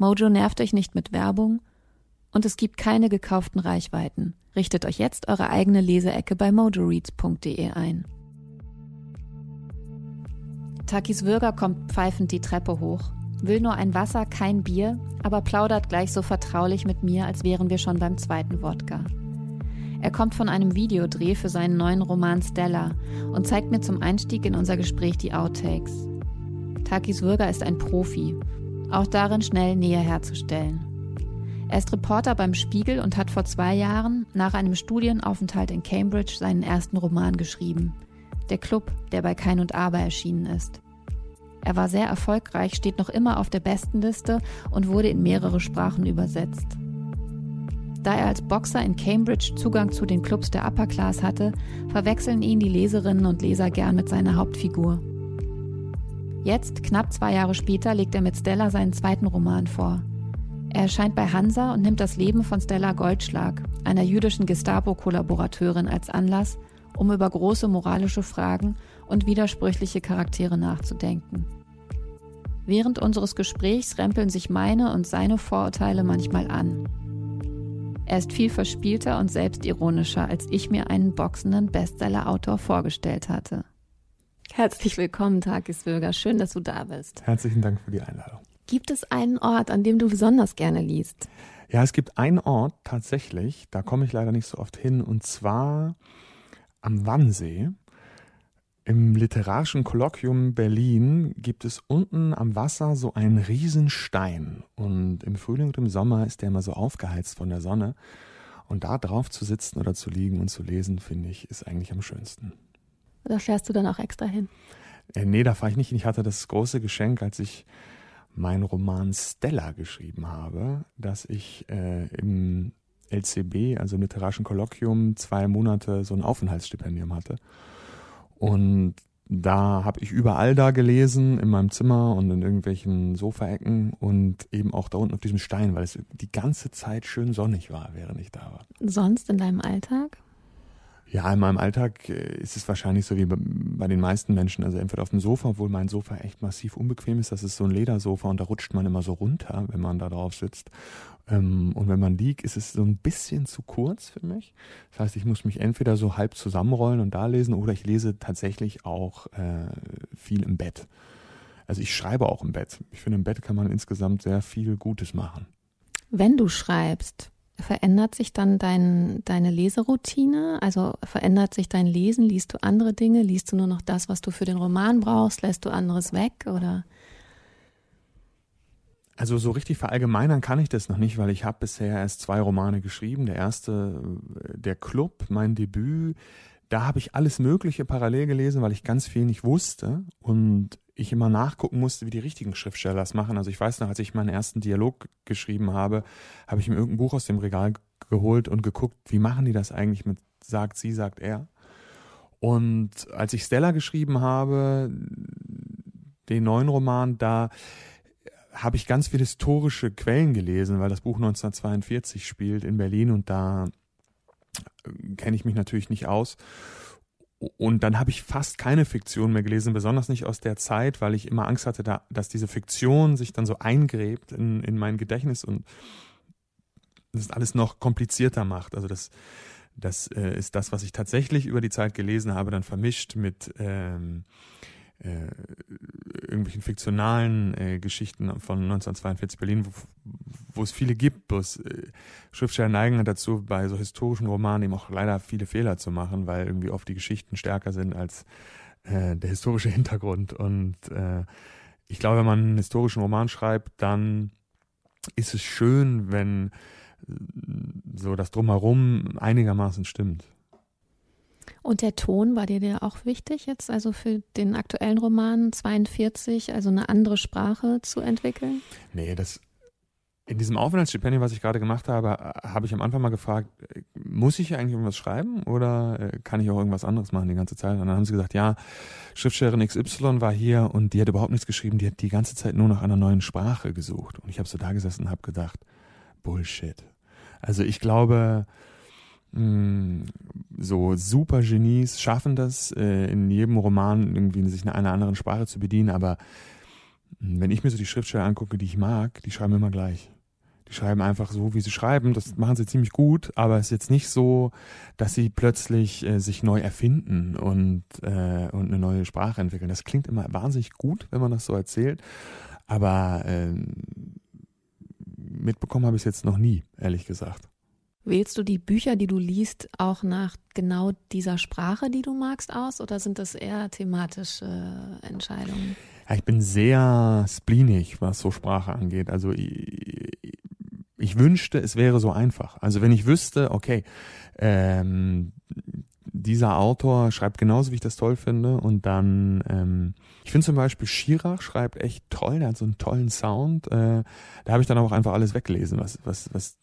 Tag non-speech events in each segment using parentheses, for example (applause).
Mojo nervt euch nicht mit Werbung und es gibt keine gekauften Reichweiten. Richtet euch jetzt eure eigene Leseecke bei mojoreads.de ein. Takis Würger kommt pfeifend die Treppe hoch, will nur ein Wasser, kein Bier, aber plaudert gleich so vertraulich mit mir, als wären wir schon beim zweiten Wodka. Er kommt von einem Videodreh für seinen neuen Roman Stella und zeigt mir zum Einstieg in unser Gespräch die Outtakes. Takis Würger ist ein Profi auch darin schnell Nähe herzustellen. Er ist Reporter beim Spiegel und hat vor zwei Jahren nach einem Studienaufenthalt in Cambridge seinen ersten Roman geschrieben. Der Club, der bei Kein und Aber erschienen ist. Er war sehr erfolgreich, steht noch immer auf der Bestenliste und wurde in mehrere Sprachen übersetzt. Da er als Boxer in Cambridge Zugang zu den Clubs der Upper Class hatte, verwechseln ihn die Leserinnen und Leser gern mit seiner Hauptfigur. Jetzt, knapp zwei Jahre später, legt er mit Stella seinen zweiten Roman vor. Er erscheint bei Hansa und nimmt das Leben von Stella Goldschlag, einer jüdischen Gestapo-Kollaborateurin, als Anlass, um über große moralische Fragen und widersprüchliche Charaktere nachzudenken. Während unseres Gesprächs rempeln sich meine und seine Vorurteile manchmal an. Er ist viel verspielter und selbstironischer, als ich mir einen boxenden Bestseller-Autor vorgestellt hatte. Herzlich willkommen, Tagesbürger. Schön, dass du da bist. Herzlichen Dank für die Einladung. Gibt es einen Ort, an dem du besonders gerne liest? Ja, es gibt einen Ort tatsächlich, da komme ich leider nicht so oft hin, und zwar am Wannsee. Im literarischen Kolloquium Berlin gibt es unten am Wasser so einen Riesenstein. Und im Frühling und im Sommer ist der immer so aufgeheizt von der Sonne. Und da drauf zu sitzen oder zu liegen und zu lesen, finde ich, ist eigentlich am schönsten. Oder fährst du dann auch extra hin? Äh, nee, da fahre ich nicht hin. Ich hatte das große Geschenk, als ich meinen Roman Stella geschrieben habe, dass ich äh, im LCB, also im literarischen Kolloquium, zwei Monate so ein Aufenthaltsstipendium hatte. Und da habe ich überall da gelesen, in meinem Zimmer und in irgendwelchen Sofaecken und eben auch da unten auf diesem Stein, weil es die ganze Zeit schön sonnig war, während ich da war. Sonst in deinem Alltag? Ja, in meinem Alltag äh, ist es wahrscheinlich so wie bei den meisten Menschen. Also entweder auf dem Sofa, obwohl mein Sofa echt massiv unbequem ist. Das ist so ein Ledersofa und da rutscht man immer so runter, wenn man da drauf sitzt. Ähm, und wenn man liegt, ist es so ein bisschen zu kurz für mich. Das heißt, ich muss mich entweder so halb zusammenrollen und da lesen oder ich lese tatsächlich auch äh, viel im Bett. Also ich schreibe auch im Bett. Ich finde, im Bett kann man insgesamt sehr viel Gutes machen. Wenn du schreibst, Verändert sich dann dein, deine Leseroutine? Also verändert sich dein Lesen? Liest du andere Dinge? Liest du nur noch das, was du für den Roman brauchst? Lässt du anderes weg? Oder? Also so richtig verallgemeinern kann ich das noch nicht, weil ich habe bisher erst zwei Romane geschrieben. Der erste, der Club, mein Debüt, da habe ich alles Mögliche parallel gelesen, weil ich ganz viel nicht wusste und ich immer nachgucken musste, wie die richtigen Schriftsteller das machen. Also ich weiß noch, als ich meinen ersten Dialog geschrieben habe, habe ich mir irgendein Buch aus dem Regal geholt und geguckt, wie machen die das eigentlich mit sagt sie, sagt er. Und als ich Stella geschrieben habe, den neuen Roman, da habe ich ganz viele historische Quellen gelesen, weil das Buch 1942 spielt in Berlin und da kenne ich mich natürlich nicht aus. Und dann habe ich fast keine Fiktion mehr gelesen, besonders nicht aus der Zeit, weil ich immer Angst hatte, da, dass diese Fiktion sich dann so eingräbt in, in mein Gedächtnis und das alles noch komplizierter macht. Also das, das äh, ist das, was ich tatsächlich über die Zeit gelesen habe, dann vermischt mit ähm, äh, irgendwelchen fiktionalen äh, Geschichten von 1942 Berlin, wo, wo es viele gibt. Bloß äh, Schriftsteller neigen dazu, bei so historischen Romanen eben auch leider viele Fehler zu machen, weil irgendwie oft die Geschichten stärker sind als äh, der historische (laughs) Hintergrund. Und äh, ich glaube, wenn man einen historischen Roman schreibt, dann ist es schön, wenn äh, so das Drumherum einigermaßen stimmt. Und der Ton war dir der auch wichtig jetzt, also für den aktuellen Roman 42, also eine andere Sprache zu entwickeln? Nee, das in diesem Aufenthaltsstipendium, was ich gerade gemacht habe, habe ich am Anfang mal gefragt, muss ich eigentlich irgendwas schreiben oder äh, kann ich auch irgendwas anderes machen die ganze Zeit? Und dann haben sie gesagt, ja, Schriftstellerin XY war hier und die hat überhaupt nichts geschrieben, die hat die ganze Zeit nur nach einer neuen Sprache gesucht. Und ich habe so da gesessen und habe gedacht, Bullshit. Also ich glaube, so super Genies schaffen das, äh, in jedem Roman irgendwie sich in einer anderen Sprache zu bedienen, aber wenn ich mir so die Schriftsteller angucke, die ich mag, die schreiben immer gleich. Die schreiben einfach so, wie sie schreiben. Das machen sie ziemlich gut, aber es ist jetzt nicht so, dass sie plötzlich äh, sich neu erfinden und, äh, und eine neue Sprache entwickeln. Das klingt immer wahnsinnig gut, wenn man das so erzählt, aber äh, mitbekommen habe ich es jetzt noch nie, ehrlich gesagt. Wählst du die Bücher, die du liest, auch nach genau dieser Sprache, die du magst, aus oder sind das eher thematische Entscheidungen? Ja, ich bin sehr spleenig, was so Sprache angeht. Also ich, ich wünschte, es wäre so einfach. Also wenn ich wüsste, okay, ähm, dieser Autor schreibt genauso, wie ich das toll finde. Und dann, ähm, ich finde zum Beispiel Schirach schreibt echt toll, der hat so einen tollen Sound. Äh, da habe ich dann auch einfach alles weggelesen, was, was, was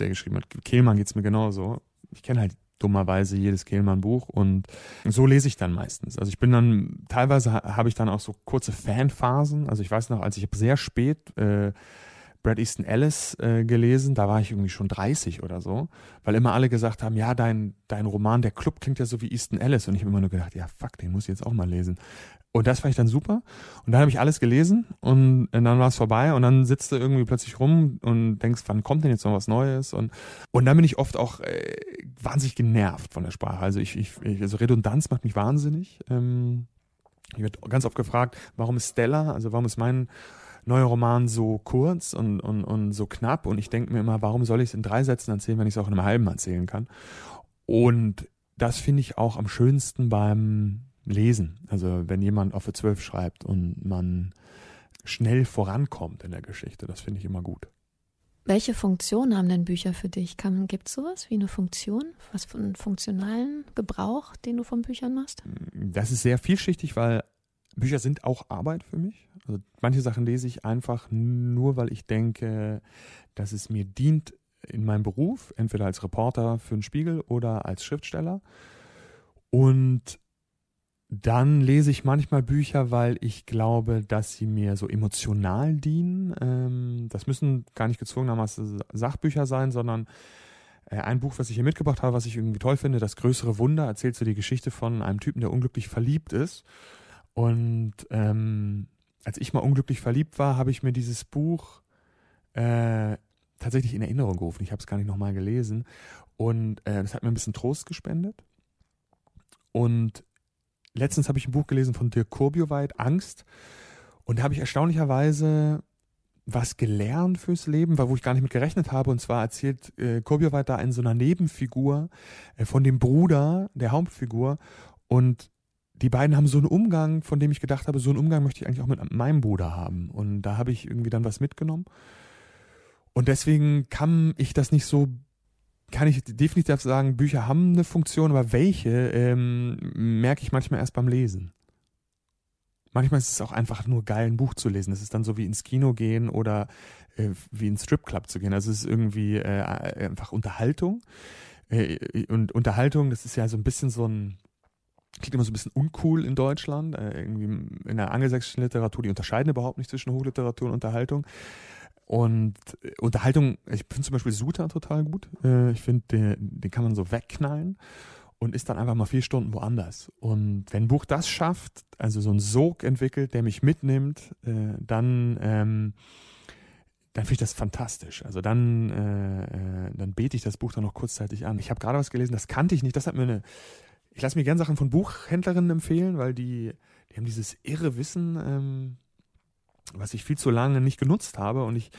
der geschrieben hat. Kehlmann geht's mir genauso. Ich kenne halt dummerweise jedes Kehlmann-Buch und so lese ich dann meistens. Also ich bin dann, teilweise habe ich dann auch so kurze Fanphasen. Also ich weiß noch, als ich sehr spät äh, Brad Easton Ellis äh, gelesen, da war ich irgendwie schon 30 oder so, weil immer alle gesagt haben, ja, dein, dein Roman, der Club klingt ja so wie Easton Ellis und ich habe immer nur gedacht, ja, fuck, den muss ich jetzt auch mal lesen. Und das fand ich dann super. Und dann habe ich alles gelesen und, und dann war es vorbei und dann sitzt du irgendwie plötzlich rum und denkst, wann kommt denn jetzt noch was Neues? Und, und dann bin ich oft auch äh, wahnsinnig genervt von der Sprache. Also ich, ich, also Redundanz macht mich wahnsinnig. Ähm, ich werde ganz oft gefragt, warum ist Stella, also warum ist mein neuer Roman so kurz und, und, und so knapp und ich denke mir immer, warum soll ich es in drei Sätzen erzählen, wenn ich es auch in einem halben erzählen kann? Und das finde ich auch am schönsten beim Lesen. Also wenn jemand auf für zwölf schreibt und man schnell vorankommt in der Geschichte, das finde ich immer gut. Welche Funktion haben denn Bücher für dich? Gibt es sowas wie eine Funktion? Was für einen funktionalen Gebrauch, den du von Büchern machst? Das ist sehr vielschichtig, weil Bücher sind auch Arbeit für mich. Also manche Sachen lese ich einfach nur, weil ich denke, dass es mir dient in meinem Beruf, entweder als Reporter für den Spiegel oder als Schriftsteller. Und dann lese ich manchmal Bücher, weil ich glaube, dass sie mir so emotional dienen. Ähm, das müssen gar nicht gezwungenermaßen Sachbücher sein, sondern äh, ein Buch, was ich hier mitgebracht habe, was ich irgendwie toll finde, Das größere Wunder, erzählt so die Geschichte von einem Typen, der unglücklich verliebt ist. Und ähm, als ich mal unglücklich verliebt war, habe ich mir dieses Buch äh, tatsächlich in Erinnerung gerufen. Ich habe es gar nicht nochmal gelesen. Und äh, das hat mir ein bisschen Trost gespendet. Und letztens habe ich ein Buch gelesen von Dirk Kurbioweit, Angst. Und da habe ich erstaunlicherweise was gelernt fürs Leben, wo ich gar nicht mit gerechnet habe. Und zwar erzählt äh, Kurbioweit da in so einer Nebenfigur äh, von dem Bruder der Hauptfigur. Und die beiden haben so einen Umgang, von dem ich gedacht habe, so einen Umgang möchte ich eigentlich auch mit meinem Bruder haben. Und da habe ich irgendwie dann was mitgenommen. Und deswegen kann ich das nicht so, kann ich definitiv sagen, Bücher haben eine Funktion, aber welche ähm, merke ich manchmal erst beim Lesen. Manchmal ist es auch einfach nur geil, ein Buch zu lesen. Es ist dann so wie ins Kino gehen oder äh, wie ins Stripclub zu gehen. Also es ist irgendwie äh, einfach Unterhaltung. Äh, und Unterhaltung, das ist ja so ein bisschen so ein, klingt immer so ein bisschen uncool in Deutschland. Äh, irgendwie in der angelsächsischen Literatur, die unterscheiden überhaupt nicht zwischen Hochliteratur und Unterhaltung. Und äh, Unterhaltung, ich finde zum Beispiel Suter total gut. Äh, ich finde, den, den kann man so wegknallen und ist dann einfach mal vier Stunden woanders. Und wenn ein Buch das schafft, also so einen Sog entwickelt, der mich mitnimmt, äh, dann, ähm, dann finde ich das fantastisch. Also dann, äh, äh, dann bete ich das Buch dann noch kurzzeitig an. Ich habe gerade was gelesen, das kannte ich nicht. Das hat mir eine ich lasse mir gerne Sachen von Buchhändlerinnen empfehlen, weil die, die haben dieses irre Wissen, ähm, was ich viel zu lange nicht genutzt habe. Und ich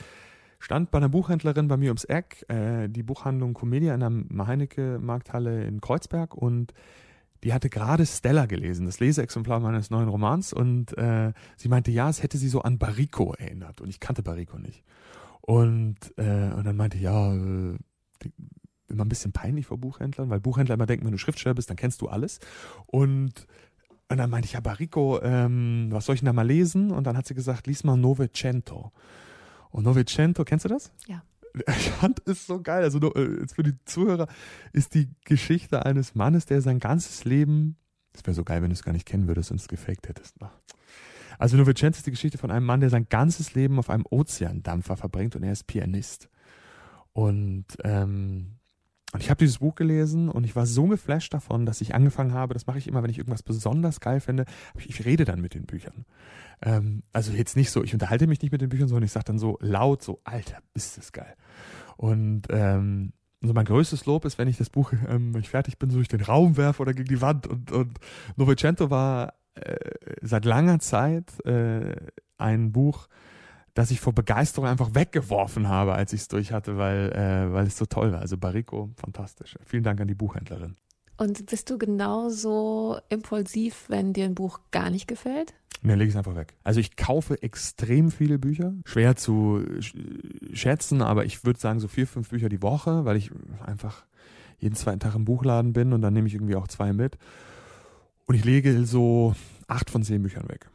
stand bei einer Buchhändlerin bei mir ums Eck, äh, die Buchhandlung Comedia in der Heinecke-Markthalle in Kreuzberg und die hatte gerade Stella gelesen, das Leseexemplar meines neuen Romans und äh, sie meinte, ja, es hätte sie so an Barrico erinnert und ich kannte Barrico nicht. Und, äh, und dann meinte ja, äh, immer ein bisschen peinlich vor Buchhändlern, weil Buchhändler immer denken, wenn du Schriftsteller bist, dann kennst du alles. Und, und dann meinte ich, ja, Barrico, ähm, was soll ich denn da mal lesen? Und dann hat sie gesagt, lies mal Novecento. Und Novecento, kennst du das? Ja. (laughs) Ich fand es so geil. Also äh, jetzt für die Zuhörer ist die Geschichte eines Mannes, der sein ganzes Leben, das wäre so geil, wenn du es gar nicht kennen würdest und es gefaked hättest. Also Novecento ist die Geschichte von einem Mann, der sein ganzes Leben auf einem Ozeandampfer verbringt und er ist Pianist. Und ähm, und ich habe dieses Buch gelesen und ich war so geflasht davon, dass ich angefangen habe, das mache ich immer, wenn ich irgendwas besonders geil finde, ich, rede dann mit den Büchern. Ähm, also jetzt nicht so, ich unterhalte mich nicht mit den Büchern, sondern ich sage dann so laut, so, Alter, ist das geil. Und ähm, so mein größtes Lob ist, wenn ich das Buch, ähm, wenn ich fertig bin, so durch den Raum werfe oder gegen die Wand. Und, und Novecento war äh, seit langer Zeit äh, ein Buch, dass ich vor Begeisterung einfach weggeworfen habe, als ich es durch hatte, weil, äh, weil es so toll war. Also Barrico, fantastisch. Vielen Dank an die Buchhändlerin. Und bist du genauso impulsiv, wenn dir ein Buch gar nicht gefällt? Nee, lege ich es einfach weg. Also ich kaufe extrem viele Bücher. Schwer zu schätzen, aber ich würde sagen so vier, fünf Bücher die Woche, weil ich einfach jeden zweiten Tag im Buchladen bin und dann nehme ich irgendwie auch zwei mit. Und ich lege so acht von zehn Büchern weg.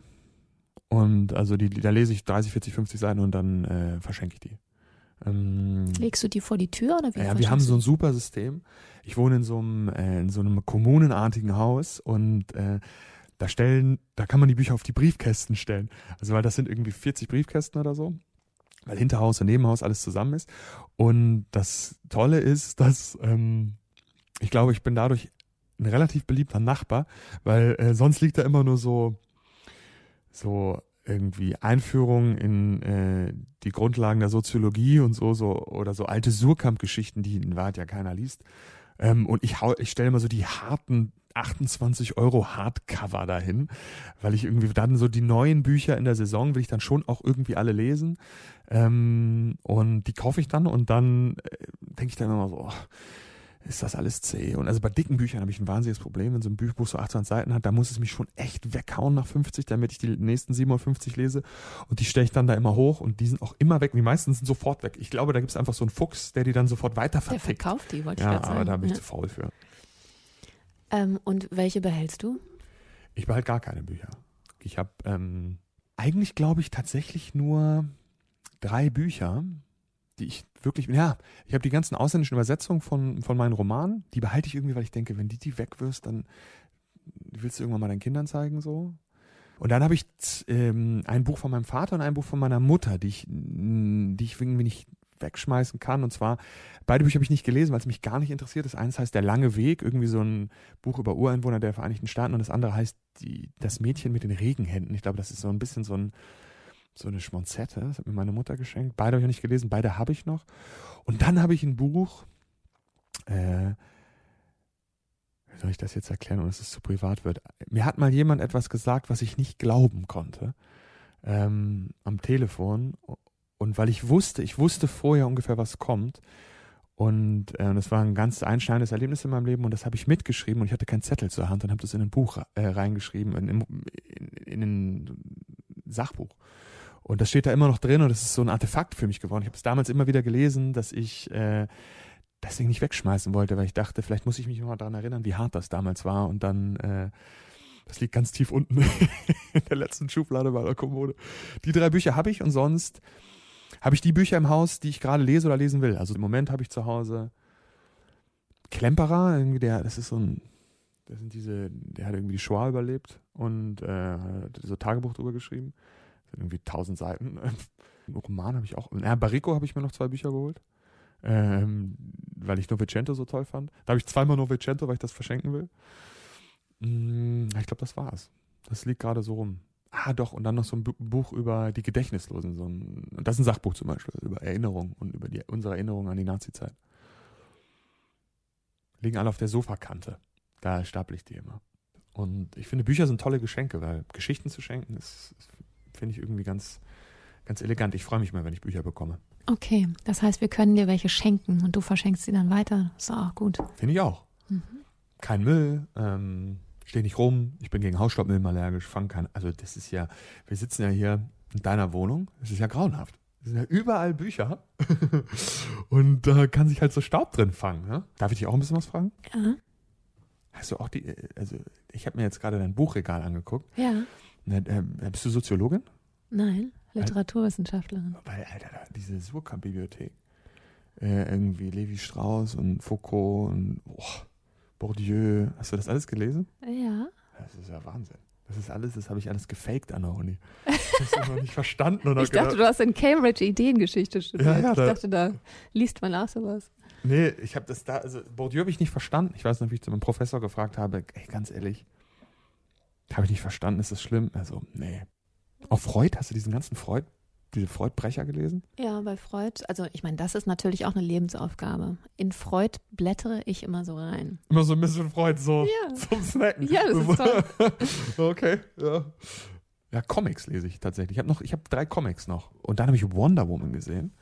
Und also die, da lese ich 30, 40, 50 Seiten und dann äh, verschenke ich die. Ähm, Legst du die vor die Tür oder wie? Ja, wir haben so ein super System. Ich wohne in so einem, äh, in so einem kommunenartigen Haus und äh, da stellen, da kann man die Bücher auf die Briefkästen stellen. Also weil das sind irgendwie 40 Briefkästen oder so. Weil Hinterhaus und Nebenhaus alles zusammen ist. Und das Tolle ist, dass ähm, ich glaube, ich bin dadurch ein relativ beliebter Nachbar, weil äh, sonst liegt da immer nur so so irgendwie Einführung in äh, die Grundlagen der Soziologie und so, so oder so alte Surkamp-Geschichten, die in Wahrheit ja keiner liest. Ähm, und ich, hau, ich stelle immer so die harten 28 Euro Hardcover dahin, weil ich irgendwie dann so die neuen Bücher in der Saison will ich dann schon auch irgendwie alle lesen. Ähm, und die kaufe ich dann und dann äh, denke ich dann immer so, oh, ist das alles zäh. Und also bei dicken Büchern habe ich ein wahnsinniges Problem. Wenn so ein Buch so 800 Seiten hat, da muss es mich schon echt weghauen nach 50, damit ich die nächsten 57 lese. Und die stelle ich dann da immer hoch und die sind auch immer weg. Die meisten sind sofort weg. Ich glaube, da gibt es einfach so einen Fuchs, der die dann sofort weiter vertickt. Der verkauft die, wollte ja, ich gerade sagen. aber da bin ich ja. zu faul für. Ähm, und welche behältst du? Ich behalte gar keine Bücher. Ich habe ähm, eigentlich, glaube ich, tatsächlich nur drei Bücher, die ich wirklich, ja, ich habe die ganzen ausländischen Übersetzungen von, von meinen Romanen, die behalte ich irgendwie, weil ich denke, wenn die die wegwirst, dann willst du irgendwann mal deinen Kindern zeigen, so. Und dann habe ich ähm, ein Buch von meinem Vater und ein Buch von meiner Mutter, die ich, die ich irgendwie nicht wegschmeißen kann. Und zwar, beide Bücher habe ich nicht gelesen, weil es mich gar nicht interessiert. Das eins heißt Der lange Weg, irgendwie so ein Buch über Ureinwohner der Vereinigten Staaten. Und das andere heißt die, Das Mädchen mit den Regenhänden. Ich glaube, das ist so ein bisschen so ein so eine Schmonzette. Das hat mir meine Mutter geschenkt. Beide habe ich noch nicht gelesen, beide habe ich noch. Und dann habe ich ein Buch, äh, wie soll ich das jetzt erklären, ohne dass es zu privat wird? Mir hat mal jemand etwas gesagt, was ich nicht glauben konnte ähm, am Telefon. Und weil ich wusste, ich wusste vorher ungefähr, was kommt. Und äh, das war ein ganz einschneidendes Erlebnis in meinem Leben und das habe ich mitgeschrieben und ich hatte keinen Zettel zur Hand und habe das in ein Buch äh, reingeschrieben, in, in, in, in ein Sachbuch. Und das steht da immer noch drin und das ist so ein Artefakt für mich geworden. Ich habe es damals immer wieder gelesen, dass ich äh, das Ding nicht wegschmeißen wollte, weil ich dachte, vielleicht muss ich mich noch mal daran erinnern, wie hart das damals war. Und dann, äh, das liegt ganz tief unten (laughs) in der letzten Schublade bei der Kommode. Die drei Bücher habe ich und sonst habe ich die Bücher im Haus, die ich gerade lese oder lesen will. Also im Moment habe ich zu Hause Klemperer, irgendwie der, das ist so ein, das sind diese, der hat irgendwie die Shoah überlebt und äh, so Tagebuch drüber geschrieben irgendwie tausend Seiten. (laughs) Ein Roman habe ich auch. Ja, Barrico habe ich mir noch zwei Bücher geholt. Ähm, weil ich Novecento so toll fand. Da habe ich zweimal Novecento, weil ich das verschenken will. Hm, ich glaube, das war's. Das liegt gerade so rum. Ah, doch, und dann noch so ein Buch über die Gedächtnislosen. So ein, das ist ein Sachbuch zum Beispiel, über Erinnerung und über die, unsere Erinnerung an die Nazi-Zeit. Liegen alle auf der Sofakante. Da staple ich die immer. Und ich finde, Bücher sind tolle Geschenke, weil Geschichten zu schenken ist, ist finde ich irgendwie ganz, ganz elegant. Ich freue mich mal, wenn ich Bücher bekomme. Okay, das heißt, wir können dir welche schenken und du verschenkst sie dann weiter. Ist auch gut. Finde ich auch. Kein Müll, ähm, steh nicht rum, ich bin gegen Hausstaubmilben allergisch, fang kein, also das ist ja, wir sitzen ja hier in deiner Wohnung, das ist ja grauenhaft. Es sind ja überall Bücher (laughs) und da kann sich halt so Staub drin fangen. Ne? Darf ich dich auch ein bisschen was fragen? Ja. Hast du auch die, äh, also ich habe mir jetzt gerade dein Buchregal angeguckt. Ja. Äh, bist du Soziologin? Nein, Literaturwissenschaftlerin. Weil, Alter, diese Surkamp-Bibliothek, äh, irgendwie Levi Strauss und Foucault und oh, Bourdieu, hast du das alles gelesen? Ja. Das ist ja Wahnsinn. Das ist alles, das habe ich alles gefaked an der Uni. Das habe ich noch nicht verstanden. Hab Ich dachte, gedacht, du hast in Cambridge Ideengeschichte studiert. Ja, ja, ich da- dachte, da liest man auch sowas. nee, ich habe das da, also Bourdieu habe ich nicht verstanden. Ich weiß noch, wie ich zu meinem Professor gefragt habe, ey, ganz ehrlich, habe ich nicht verstanden, ist das schlimm? Also, nee. Auch Freud, hast du diesen ganzen Freud, diese Freud-Brecher gelesen? Ja, bei Freud, also ich meine, das ist natürlich auch eine Lebensaufgabe. In Freud blättere ich immer so rein. Immer so ein bisschen Freud, so Ja. zum Snacken. Ja, das ist toll. (laughs) okay, ja. Ja, Comics lese ich tatsächlich. Ich habe noch, ich habe drei Comics noch. Und dann habe ich Wonder Woman gesehen.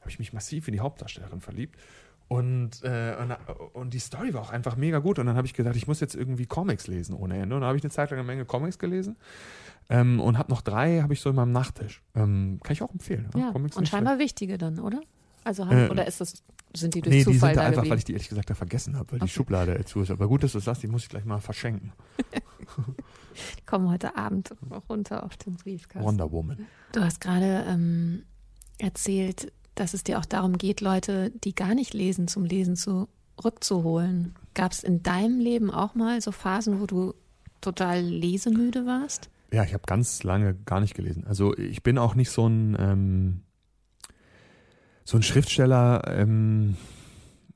Habe ich mich massiv in die Hauptdarstellerin verliebt. Und, äh, und, und die Story war auch einfach mega gut. Und dann habe ich gedacht, ich muss jetzt irgendwie Comics lesen ohne Ende. Und dann habe ich eine Zeit lang eine Menge Comics gelesen. Ähm, und habe noch drei, habe ich so in meinem Nachttisch. Ähm, kann ich auch empfehlen. Ja, Comics und scheinbar wichtige dann, oder? Also haben, Äh, oder ist das, sind die schlecht. durch Nee, die Zufall sind da da einfach, weil ich die ehrlich gesagt da vergessen habe, weil die Okay. Schublade zu ist. Aber gut, dass du das sagst, die muss ich gleich mal verschenken. (laughs) Die kommen heute Abend runter auf den Briefkasten. Wonder Woman. Du hast gerade ähm, erzählt, dass es dir auch darum geht, Leute, die gar nicht lesen, zum Lesen zurückzuholen. Gab es in deinem Leben auch mal so Phasen, wo du total lesemüde warst? Ja, ich habe ganz lange gar nicht gelesen. Also ich bin auch nicht so ein ähm, so ein Schriftsteller, ähm,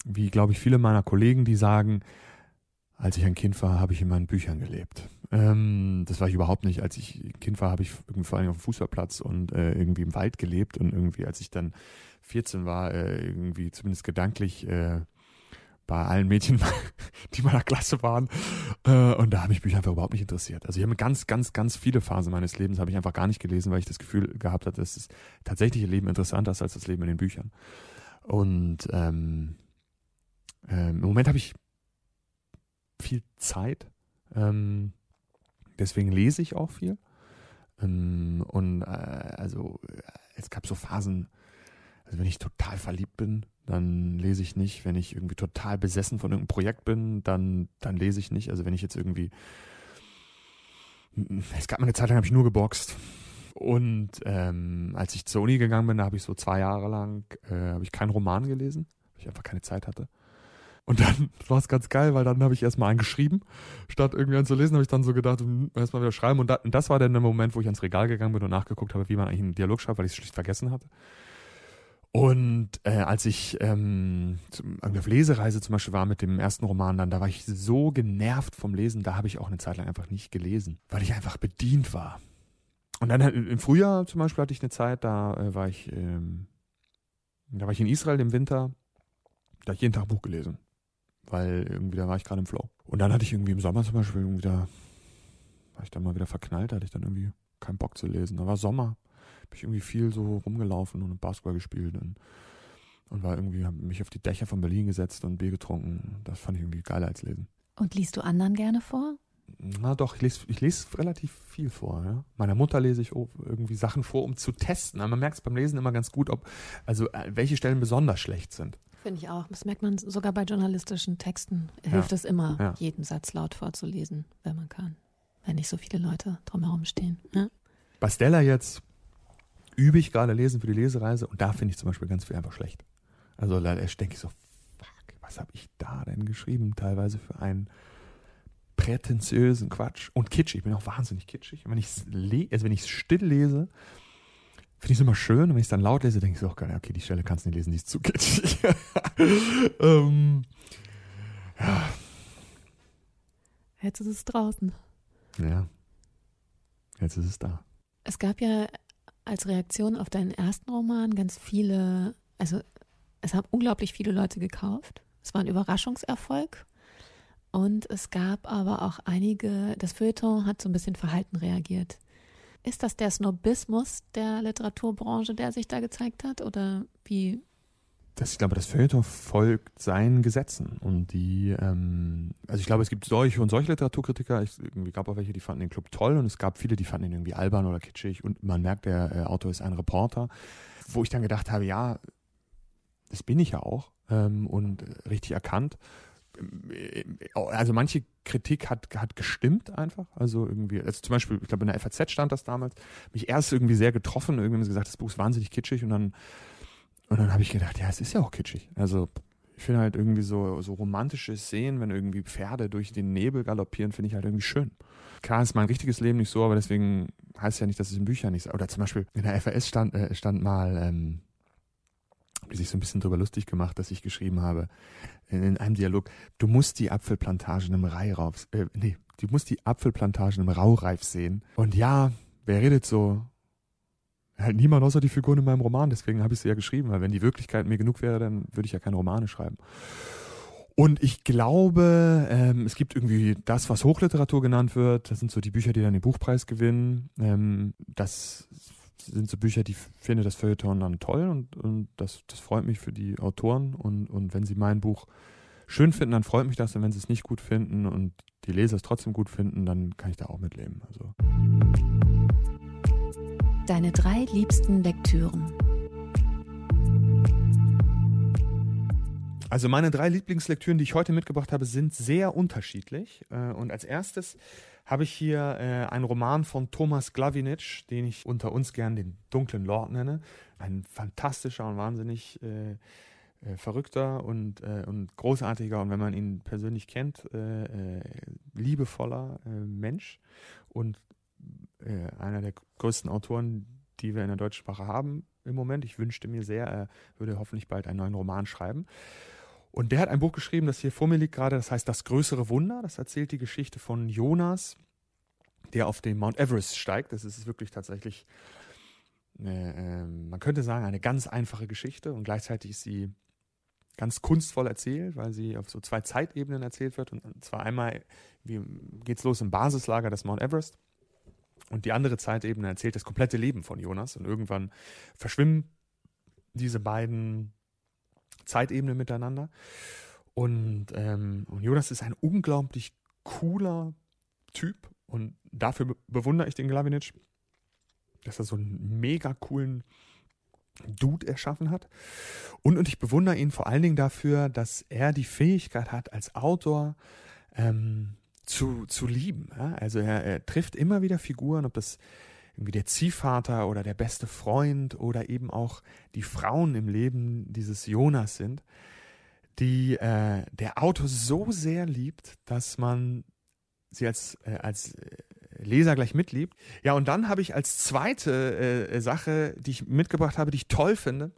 wie glaube ich viele meiner Kollegen, die sagen, als ich ein Kind war, habe ich in meinen Büchern gelebt. Ähm, das war ich überhaupt nicht. Als ich Kind war, habe ich vor allem auf dem Fußballplatz und äh, irgendwie im Wald gelebt und irgendwie, als ich dann 14 war, äh, irgendwie zumindest gedanklich äh, bei allen Mädchen, (laughs) die in meiner Klasse waren. Äh, und da haben mich Bücher einfach überhaupt nicht interessiert. Also ich habe ganz, ganz, ganz viele Phasen meines Lebens habe ich einfach gar nicht gelesen, weil ich das Gefühl gehabt habe, dass das tatsächliche Leben interessanter ist als das Leben in den Büchern. Und ähm, ähm, im Moment habe ich viel Zeit. Ähm, deswegen lese ich auch viel. Ähm, und äh, also äh, es gab so Phasen, also wenn ich total verliebt bin, dann lese ich nicht. Wenn ich irgendwie total besessen von irgendeinem Projekt bin, dann, dann lese ich nicht. Also wenn ich jetzt irgendwie es gab mal eine Zeit lang, habe ich nur geboxt. Und ähm, als ich zur Uni gegangen bin, da habe ich so zwei Jahre lang, äh, habe ich keinen Roman gelesen, weil ich einfach keine Zeit hatte. Und dann (laughs) war es ganz geil, weil dann habe ich erstmal einen geschrieben. Statt irgendwie einen zu lesen, habe ich dann so gedacht, hm, erstmal wieder schreiben. Und, da, und das war dann der Moment, wo ich ans Regal gegangen bin und nachgeguckt habe, wie man eigentlich einen Dialog schreibt, weil ich es schlicht vergessen hatte. Und äh, als ich ähm, auf Lesereise zum Beispiel war mit dem ersten Roman, dann da war ich so genervt vom Lesen, da habe ich auch eine Zeit lang einfach nicht gelesen, weil ich einfach bedient war. Und dann äh, im Frühjahr zum Beispiel hatte ich eine Zeit, da äh, war ich, ähm, da war ich in Israel im Winter, da habe ich jeden Tag ein Buch gelesen, weil irgendwie da war ich gerade im Flow. Und dann hatte ich irgendwie im Sommer zum Beispiel irgendwie da, war ich dann mal wieder verknallt, da hatte ich dann irgendwie keinen Bock zu lesen. Da war Sommer, bin ich irgendwie viel so rumgelaufen und Basketball gespielt und, und war irgendwie, habe mich auf die Dächer von Berlin gesetzt und Bier getrunken. Das fand ich irgendwie geiler als lesen. Und liest du anderen gerne vor? Na doch, ich lese, ich lese relativ viel vor. Ja? Meiner Mutter lese ich irgendwie Sachen vor, um zu testen. Aber man merkt es beim Lesen immer ganz gut, ob, also äh, welche Stellen besonders schlecht sind. Finde ich auch. Das merkt man sogar bei journalistischen Texten. Hilft es immer, Ja. jeden Satz laut vorzulesen, wenn man kann. Wenn nicht so viele Leute drumherum stehen. Ne? Bei Stella jetzt übe ich gerade Lesen für die Lesereise und da finde ich zum Beispiel ganz viel einfach schlecht. Also da denke ich so, fuck, was habe ich da denn geschrieben? Teilweise für einen prätentiösen Quatsch und kitschig. Ich bin auch wahnsinnig kitschig. Und wenn ich es also wenn ich es still lese, finde ich es immer schön. Und wenn ich es dann laut lese, denke ich so, okay, okay, die Stelle kannst du nicht lesen, die ist zu kitschig. (laughs) ähm, Jetzt ist es draußen. ja, jetzt ist es da. Es gab ja als Reaktion auf deinen ersten Roman ganz viele, also es haben unglaublich viele Leute gekauft. Es war ein Überraschungserfolg. Und es gab aber auch einige, das Feuilleton hat so ein bisschen verhalten reagiert. Ist das der Snobismus der Literaturbranche, der sich da gezeigt hat? Oder wie das, ich glaube, das Feuilleton folgt seinen Gesetzen und die, ähm, also ich glaube, es gibt solche und solche Literaturkritiker. Es irgendwie gab auch welche, die fanden den Club toll und es gab viele, die fanden ihn irgendwie albern oder kitschig und man merkt, der äh, Autor ist ein Reporter, wo ich dann gedacht habe, ja, das bin ich ja auch ähm, und richtig erkannt. Also manche Kritik hat, hat gestimmt einfach. Also irgendwie, also zum Beispiel, ich glaube in der FAZ stand das damals, mich erst irgendwie sehr getroffen. Irgendwie haben sie gesagt, das Buch ist wahnsinnig kitschig und dann und dann habe ich gedacht, ja, es ist ja auch kitschig. Also ich finde halt irgendwie so, so romantische Szenen, wenn irgendwie Pferde durch den Nebel galoppieren, finde ich halt irgendwie schön. Klar ist mein richtiges Leben nicht so, aber deswegen heißt ja nicht, dass es in Büchern nicht so. Oder zum Beispiel in der FAS stand, äh, stand mal, ähm, die sich so ein bisschen drüber lustig gemacht, dass ich geschrieben habe, in, in einem Dialog, du musst die Apfelplantagen im Reihrauf, äh, nee, du musst die Apfelplantagen im Raureif sehen. Und ja, wer redet so? Halt niemand außer die Figuren in meinem Roman, deswegen habe ich sie ja geschrieben, weil wenn die Wirklichkeit mir genug wäre, dann würde ich ja keine Romane schreiben. Und ich glaube, ähm, es gibt irgendwie das, was Hochliteratur genannt wird. Das sind so die Bücher, die dann den Buchpreis gewinnen. Ähm, das sind so Bücher, die finde das Feuilleton dann toll und, und das, das freut mich für die Autoren. Und, und wenn sie mein Buch schön finden, dann freut mich das. Und wenn sie es nicht gut finden und die Leser es trotzdem gut finden, dann kann ich da auch mitleben. Also. Deine drei liebsten Lektüren. Also meine drei Lieblingslektüren, die ich heute mitgebracht habe, sind sehr unterschiedlich. Äh, und als erstes habe ich hier äh, einen Roman von Thomas Glavinic, den ich unter uns gern den dunklen Lord nenne. Ein fantastischer und wahnsinnig äh, verrückter und, und großartiger und wenn man ihn persönlich kennt, liebevoller Mensch und äh, einer der größten Autoren, die wir in der deutschen Sprache haben im Moment. Ich wünschte mir sehr, er würde hoffentlich bald einen neuen Roman schreiben. Und der hat ein Buch geschrieben, das hier vor mir liegt gerade, das heißt Das größere Wunder. Das erzählt die Geschichte von Jonas, der auf den Mount Everest steigt. Das ist wirklich tatsächlich, äh, man könnte sagen, eine ganz einfache Geschichte und gleichzeitig ist sie ganz kunstvoll erzählt, weil sie auf so zwei Zeitebenen erzählt wird. Und zwar einmal geht es los im Basislager des Mount Everest und die andere Zeitebene erzählt das komplette Leben von Jonas. Und irgendwann verschwimmen diese beiden Zeitebenen miteinander. Und, ähm, und Jonas ist ein unglaublich cooler Typ. Und dafür bewundere ich den Glavinic, dass er so einen mega coolen Dude erschaffen hat. Und, und ich bewundere ihn vor allen Dingen dafür, dass er die Fähigkeit hat, als Autor ähm, zu, zu lieben. Ja? Also er, er trifft immer wieder Figuren, ob das irgendwie der Ziehvater oder der beste Freund oder eben auch die Frauen im Leben dieses Jonas sind, die äh, der Autor so sehr liebt, dass man sie als, äh, als äh, Leser gleich mitliebt. Ja, und dann habe ich als zweite äh, Sache, die ich mitgebracht habe, die ich toll finde,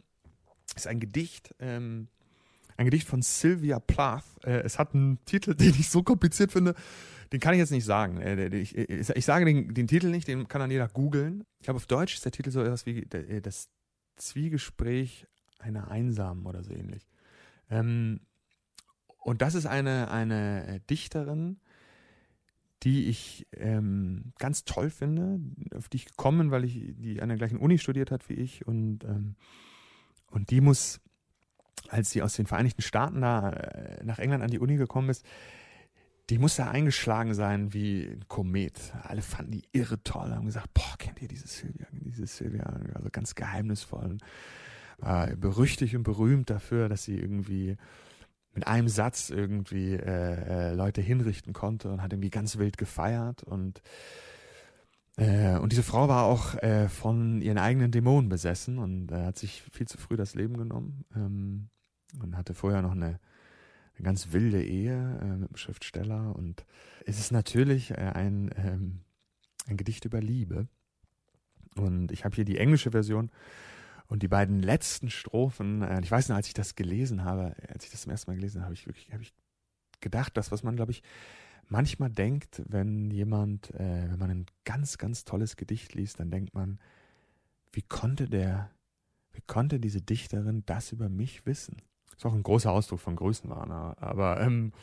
ist ein Gedicht. Ähm, ein Gedicht von Sylvia Plath. Äh, es hat einen Titel, (laughs) den ich so kompliziert finde, den kann ich jetzt nicht sagen. Äh, ich, ich, sage den, den, Titel nicht, den kann dann jeder googeln. Ich glaube, auf Deutsch ist der Titel so etwas wie äh, das Zwiegespräch einer Einsamen oder so ähnlich. Ähm, und das ist eine, eine Dichterin, die ich ähm, ganz toll finde, auf die ich gekommen bin, weil ich die an der gleichen Uni studiert hat wie ich und ähm, und die muss als sie aus den Vereinigten Staaten da äh, nach England an die Uni gekommen ist, die muss da eingeschlagen sein wie ein Komet. Alle fanden die irre toll, haben gesagt, boah, kennt ihr diese Sylvia, diese Sylvia, also ganz geheimnisvoll. War berüchtigt und berühmt dafür, dass sie irgendwie mit einem Satz irgendwie äh, äh, Leute hinrichten konnte und hat irgendwie ganz wild gefeiert und äh, und diese Frau war auch äh, von ihren eigenen Dämonen besessen und äh, hat sich viel zu früh das Leben genommen ähm, und hatte vorher noch eine, eine ganz wilde Ehe äh, mit einem Schriftsteller. Und es ist natürlich äh, ein, ähm, ein Gedicht über Liebe. Und ich habe hier die englische Version und die beiden letzten Strophen. Ich weiß noch, als ich das gelesen habe, als ich das zum ersten Mal gelesen habe, habe ich wirklich hab ich gedacht, das, was man, glaube ich, manchmal denkt, wenn jemand, äh, wenn man ein ganz, ganz tolles Gedicht liest, dann denkt man, wie konnte der, wie konnte diese Dichterin das über mich wissen? Ist auch ein großer Ausdruck von Größenwahn, aber ähm,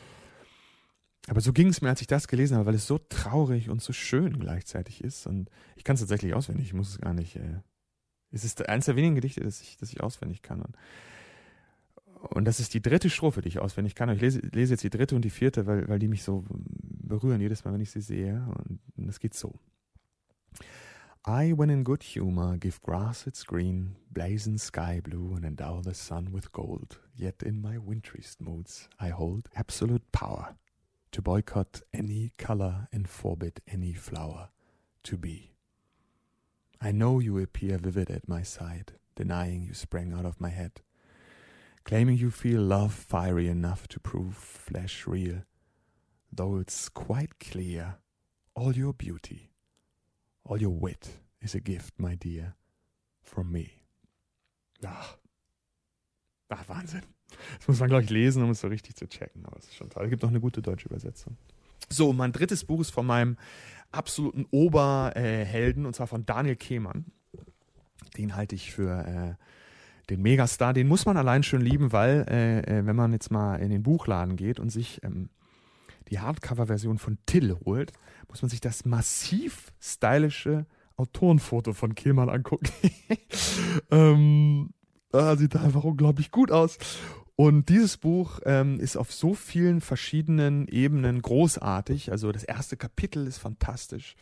Aber so ging es mir, als ich das gelesen habe, weil es so traurig und so schön gleichzeitig ist. Und ich kann es tatsächlich auswendig, ich muss es gar nicht. Äh, es ist eines der wenigen Gedichte, das ich, das ich auswendig kann. Und, und das ist die dritte Strophe, die ich auswendig kann. Ich lese, lese jetzt die dritte und die vierte, weil, weil die mich so berühren jedes Mal, wenn ich sie sehe. Und es geht so. I, when in good humor, give grass its green, blazon sky blue, and endow the sun with gold. Yet in my wintriest moods I hold absolute power to boycott any color and forbid any flower to be. I know you appear vivid at my side, denying you sprang out of my head, claiming you feel love fiery enough to prove flesh real, though it's quite clear all your beauty, all your wit is a gift, my dear, from me. Ach, ach Wahnsinn. Das muss man, glaube ich, lesen, um es so richtig zu checken. Aber es ist schon toll. Es gibt noch eine gute deutsche Übersetzung. So, mein drittes Buch ist von meinem absoluten Oberhelden, und zwar von Daniel Kehmann. Den halte ich für äh, den Megastar. Den muss man allein schon lieben, weil, äh, äh, wenn man jetzt mal in den Buchladen geht und sich ähm, die Hardcover-Version von Till holt, muss man sich das massiv stylische Autorenfoto von Kehlmann angucken. (laughs) ähm, ah, sieht einfach unglaublich gut aus. Und dieses Buch ähm, ist auf so vielen verschiedenen Ebenen großartig. Also das erste Kapitel ist fantastisch,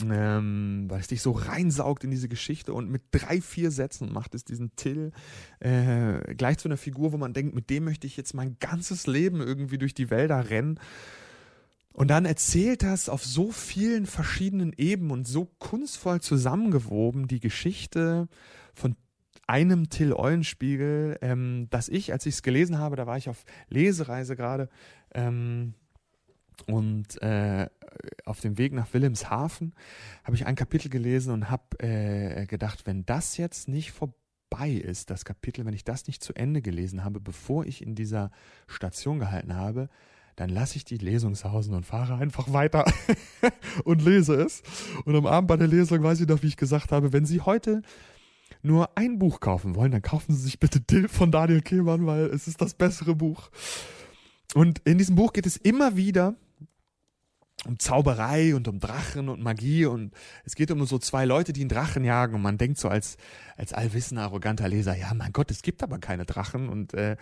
ähm, weil es dich so reinsaugt in diese Geschichte und mit drei, vier Sätzen macht es diesen Till äh, gleich zu einer Figur, wo man denkt, mit dem möchte ich jetzt mein ganzes Leben irgendwie durch die Wälder rennen. Und dann erzählt das auf so vielen verschiedenen Ebenen und so kunstvoll zusammengewoben die Geschichte von einem Till Eulenspiegel, ähm, dass ich, als ich es gelesen habe, da war ich auf Lesereise gerade ähm, und äh, auf dem Weg nach Wilhelmshaven habe ich ein Kapitel gelesen und habe äh, gedacht, wenn das jetzt nicht vorbei ist, das Kapitel, wenn ich das nicht zu Ende gelesen habe, bevor ich in dieser Station gehalten habe, dann lasse ich die Lesungshausen und fahre einfach weiter (laughs) und lese es. Und am Abend bei der Lesung weiß ich noch, wie ich gesagt habe, wenn Sie heute nur ein Buch kaufen wollen, dann kaufen Sie sich bitte Dill von Daniel Kehlmann, weil es ist das bessere Buch. Und in diesem Buch geht es immer wieder um Zauberei und um Drachen und Magie. Und es geht um so zwei Leute, die einen Drachen jagen. Und man denkt so als, als allwissender, arroganter Leser, ja mein Gott, es gibt aber keine Drachen. Und äh,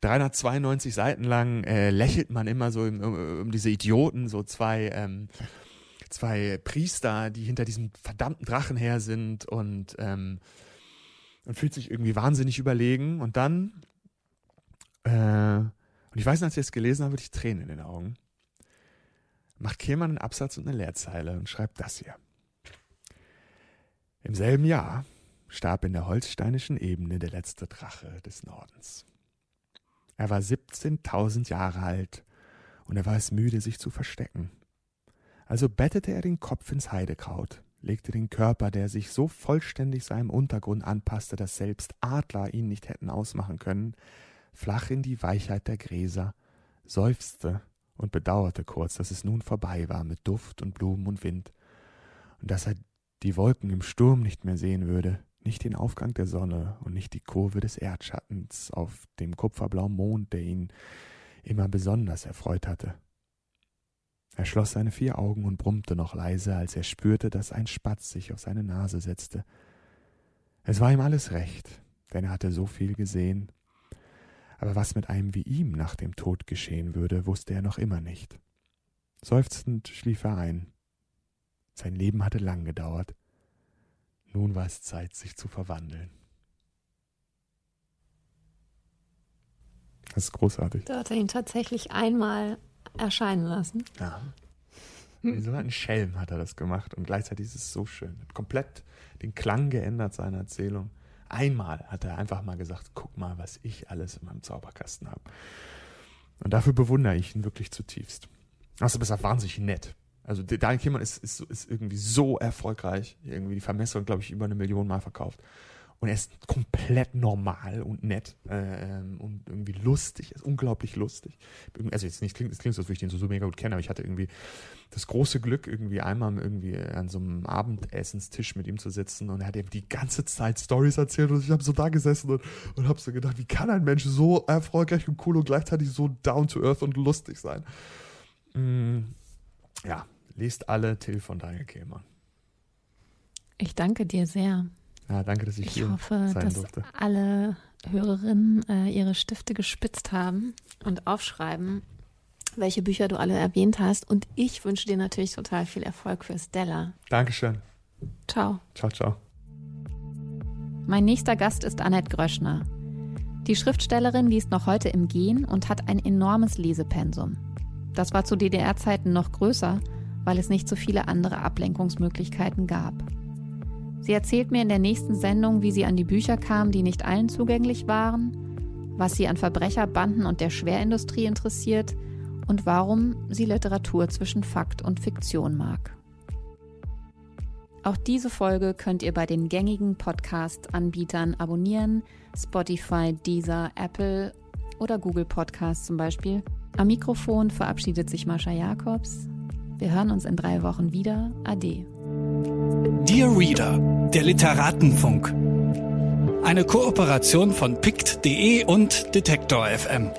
392 Seiten lang äh, lächelt man immer so um, um, um diese Idioten, so zwei, ähm, zwei Priester, die hinter diesem verdammten Drachen her sind und ähm, und fühlt sich irgendwie wahnsinnig überlegen. Und dann, äh, und ich weiß als ich es gelesen habe, hatte ich Tränen in den Augen. Macht Kehlmann einen Absatz und eine Leerzeile und schreibt das hier. Im selben Jahr starb in der holsteinischen Ebene der letzte Drache des Nordens. Er war 17.000 Jahre alt und er war es müde, sich zu verstecken. Also bettete er den Kopf ins Heidekraut legte den Körper, der sich so vollständig seinem Untergrund anpasste, dass selbst Adler ihn nicht hätten ausmachen können, flach in die Weichheit der Gräser, seufzte und bedauerte kurz, dass es nun vorbei war mit Duft und Blumen und Wind, und dass er die Wolken im Sturm nicht mehr sehen würde, nicht den Aufgang der Sonne und nicht die Kurve des Erdschattens auf dem kupferblauen Mond, der ihn immer besonders erfreut hatte. Er schloss seine vier Augen und brummte noch leise, als er spürte, dass ein Spatz sich auf seine Nase setzte. Es war ihm alles recht, denn er hatte so viel gesehen. Aber was mit einem wie ihm nach dem Tod geschehen würde, wusste er noch immer nicht. Seufzend schlief er ein. Sein Leben hatte lang gedauert. Nun war es Zeit, sich zu verwandeln. Das ist großartig. Da hat er ihn tatsächlich einmal erscheinen lassen. Ja. Wie so ein Schelm hat er das gemacht und gleichzeitig ist es so schön. Hat komplett den Klang geändert seiner Erzählung. Einmal hat er einfach mal gesagt, guck mal, was ich alles in meinem Zauberkasten habe. Und dafür bewundere ich ihn wirklich zutiefst. Außerdem ist er wahnsinnig nett. Also Daniel Kimmer ist, ist, ist irgendwie so erfolgreich. Irgendwie die Vermessung, glaube ich, über eine Million Mal verkauft. Und er ist komplett normal und nett äh, und irgendwie lustig, er ist unglaublich lustig. Also jetzt nicht klingt, es klingt so, als würde ich den so, so mega gut kennen, aber ich hatte irgendwie das große Glück, irgendwie einmal irgendwie an so einem Abendessenstisch mit ihm zu sitzen und er hat eben die ganze Zeit Stories erzählt und ich habe so da gesessen und, und habe so gedacht, wie kann ein Mensch so erfolgreich und cool und gleichzeitig so down to earth und lustig sein? Mm, ja, lest alle Till von Daniel Kehlmann. Ich danke dir sehr. Ja, danke, dass ich, Ich hier hoffe, sein dass durfte. alle Hörerinnen äh, ihre Stifte gespitzt haben und aufschreiben, welche Bücher du alle erwähnt hast. Und ich wünsche dir natürlich total viel Erfolg für Stella. Dankeschön. Ciao. Ciao, ciao. Mein nächster Gast ist Annette Gröschner. Die Schriftstellerin liest noch heute im Gehen und hat ein enormes Lesepensum. Das war zu DDR-Zeiten noch größer, weil es nicht so viele andere Ablenkungsmöglichkeiten gab. Sie erzählt mir in der nächsten Sendung, wie sie an die Bücher kam, die nicht allen zugänglich waren, was sie an Verbrecherbanden und der Schwerindustrie interessiert und warum sie Literatur zwischen Fakt und Fiktion mag. Auch diese Folge könnt ihr bei den gängigen Podcast-Anbietern abonnieren, Spotify, Deezer, Apple oder Google Podcasts zum Beispiel. Am Mikrofon verabschiedet sich Mascha Jakobs. Wir hören uns in drei Wochen wieder. Ade. Dear Reader, der Literatenfunk. Eine Kooperation von pict.de und Detektor FM.